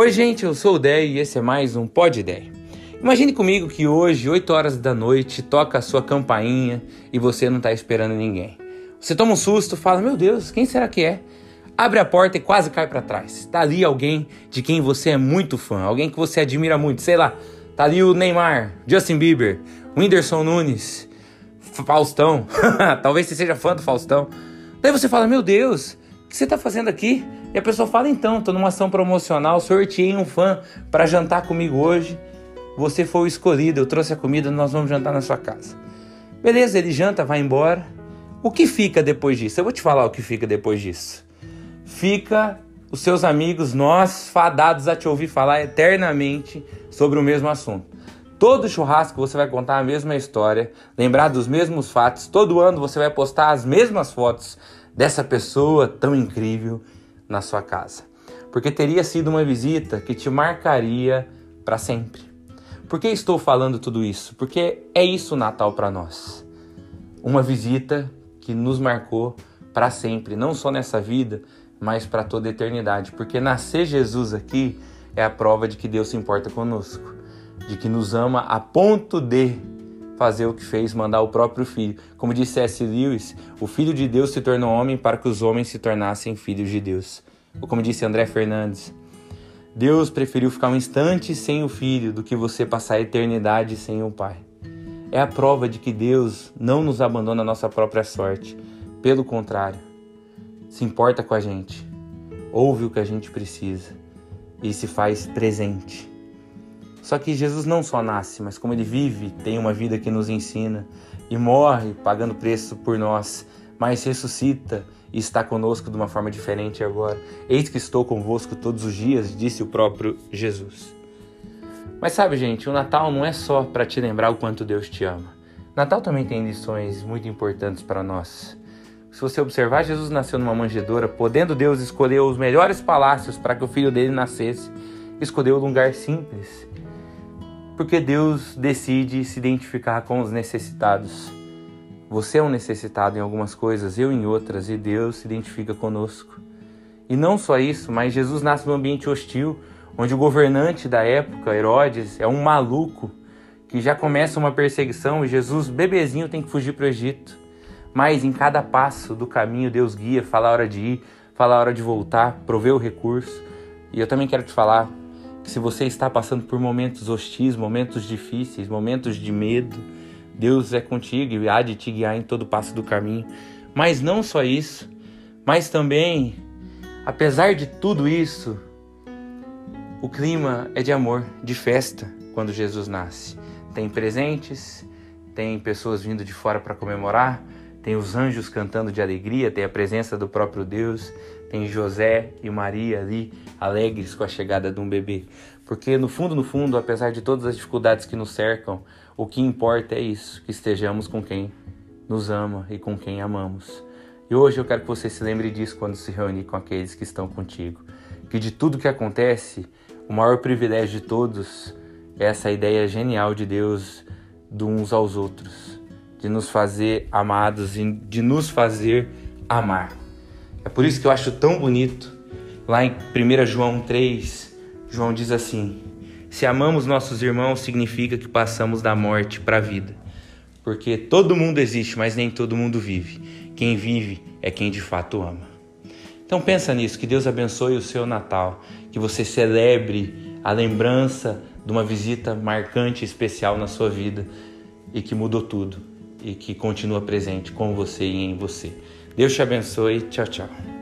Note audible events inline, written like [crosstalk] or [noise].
Oi, gente, eu sou o Dé e esse é mais um Pod Ideia. Imagine comigo que hoje, 8 horas da noite, toca a sua campainha e você não está esperando ninguém. Você toma um susto, fala: Meu Deus, quem será que é? Abre a porta e quase cai para trás. Tá ali alguém de quem você é muito fã, alguém que você admira muito, sei lá. Tá ali o Neymar, Justin Bieber, Whindersson Nunes, Faustão. [laughs] Talvez você seja fã do Faustão. Daí você fala: Meu Deus, que você está fazendo aqui? E a pessoa fala: Então, estou numa ação promocional, sorteei um fã para jantar comigo hoje. Você foi o escolhido, eu trouxe a comida, nós vamos jantar na sua casa. Beleza, ele janta, vai embora. O que fica depois disso? Eu vou te falar o que fica depois disso. Fica os seus amigos, nós, fadados a te ouvir falar eternamente sobre o mesmo assunto. Todo churrasco você vai contar a mesma história, lembrar dos mesmos fatos. Todo ano você vai postar as mesmas fotos dessa pessoa tão incrível na sua casa. Porque teria sido uma visita que te marcaria para sempre. Por que estou falando tudo isso? Porque é isso o Natal para nós. Uma visita que nos marcou para sempre, não só nessa vida, mas para toda a eternidade. Porque nascer Jesus aqui é a prova de que Deus se importa conosco, de que nos ama a ponto de fazer o que fez, mandar o próprio filho. Como disse C.S. Lewis, o filho de Deus se tornou homem para que os homens se tornassem filhos de Deus. Ou como disse André Fernandes, Deus preferiu ficar um instante sem o filho do que você passar a eternidade sem o pai. É a prova de que Deus não nos abandona a nossa própria sorte. Pelo contrário, se importa com a gente, ouve o que a gente precisa e se faz presente. Só que Jesus não só nasce, mas como ele vive, tem uma vida que nos ensina e morre pagando preço por nós, mas ressuscita e está conosco de uma forma diferente agora. Eis que estou convosco todos os dias, disse o próprio Jesus. Mas sabe, gente, o Natal não é só para te lembrar o quanto Deus te ama. Natal também tem lições muito importantes para nós. Se você observar, Jesus nasceu numa manjedoura, podendo Deus escolher os melhores palácios para que o filho dele nascesse, escolheu um lugar simples. Porque Deus decide se identificar com os necessitados. Você é um necessitado em algumas coisas, eu em outras, e Deus se identifica conosco. E não só isso, mas Jesus nasce num ambiente hostil, onde o governante da época, Herodes, é um maluco que já começa uma perseguição e Jesus, bebezinho, tem que fugir para o Egito. Mas em cada passo do caminho, Deus guia, fala a hora de ir, fala a hora de voltar, provê o recurso. E eu também quero te falar se você está passando por momentos hostis, momentos difíceis, momentos de medo, Deus é contigo e há de te guiar em todo passo do caminho. Mas não só isso, mas também, apesar de tudo isso, o clima é de amor, de festa quando Jesus nasce. Tem presentes, tem pessoas vindo de fora para comemorar, tem os anjos cantando de alegria, tem a presença do próprio Deus, tem José e Maria ali alegres com a chegada de um bebê. Porque no fundo, no fundo, apesar de todas as dificuldades que nos cercam, o que importa é isso, que estejamos com quem nos ama e com quem amamos. E hoje eu quero que você se lembre disso quando se reunir com aqueles que estão contigo. Que de tudo que acontece, o maior privilégio de todos é essa ideia genial de Deus de uns aos outros, de nos fazer amados e de nos fazer amar. É por isso que eu acho tão bonito, lá em 1 João 3, João diz assim: se amamos nossos irmãos, significa que passamos da morte para a vida. Porque todo mundo existe, mas nem todo mundo vive. Quem vive é quem de fato ama. Então pensa nisso, que Deus abençoe o seu Natal, que você celebre a lembrança de uma visita marcante e especial na sua vida e que mudou tudo e que continua presente com você e em você. Deus te abençoe. Tchau, tchau.